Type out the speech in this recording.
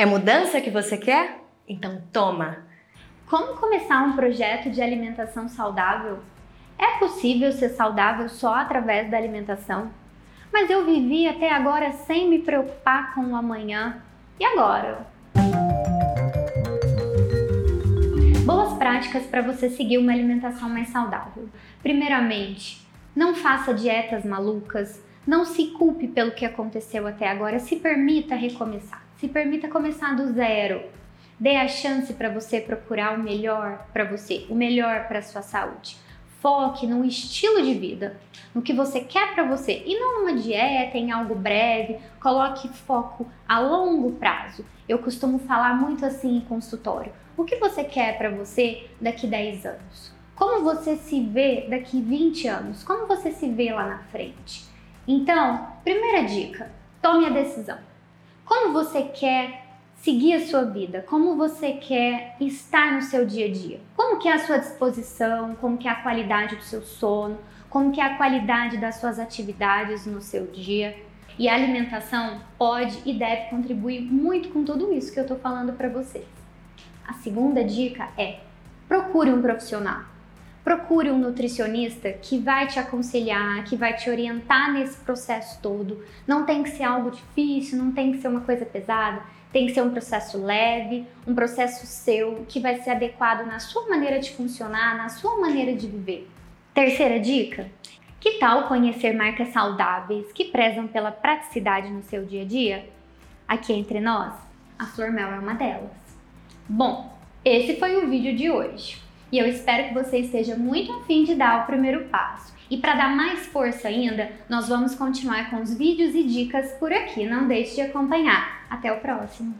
É mudança que você quer? Então toma! Como começar um projeto de alimentação saudável? É possível ser saudável só através da alimentação? Mas eu vivi até agora sem me preocupar com o amanhã. E agora? Boas práticas para você seguir uma alimentação mais saudável. Primeiramente, não faça dietas malucas, não se culpe pelo que aconteceu até agora, se permita recomeçar. Se permita começar do zero. Dê a chance para você procurar o melhor para você, o melhor para sua saúde. Foque no estilo de vida, no que você quer para você e não numa dieta, em algo breve. Coloque foco a longo prazo. Eu costumo falar muito assim em consultório. O que você quer para você daqui 10 anos? Como você se vê daqui 20 anos? Como você se vê lá na frente? Então, primeira dica: tome a decisão como você quer seguir a sua vida, como você quer estar no seu dia a dia, como que é a sua disposição, como que é a qualidade do seu sono, como que é a qualidade das suas atividades no seu dia. E a alimentação pode e deve contribuir muito com tudo isso que eu estou falando para vocês. A segunda dica é procure um profissional. Procure um nutricionista que vai te aconselhar, que vai te orientar nesse processo todo. Não tem que ser algo difícil, não tem que ser uma coisa pesada, tem que ser um processo leve, um processo seu que vai ser adequado na sua maneira de funcionar, na sua maneira de viver. Terceira dica: que tal conhecer marcas saudáveis que prezam pela praticidade no seu dia a dia? Aqui entre nós, a Flor Mel é uma delas. Bom, esse foi o vídeo de hoje e eu espero que você esteja muito afim de dar o primeiro passo. E para dar mais força ainda, nós vamos continuar com os vídeos e dicas por aqui. Não deixe de acompanhar. Até o próximo!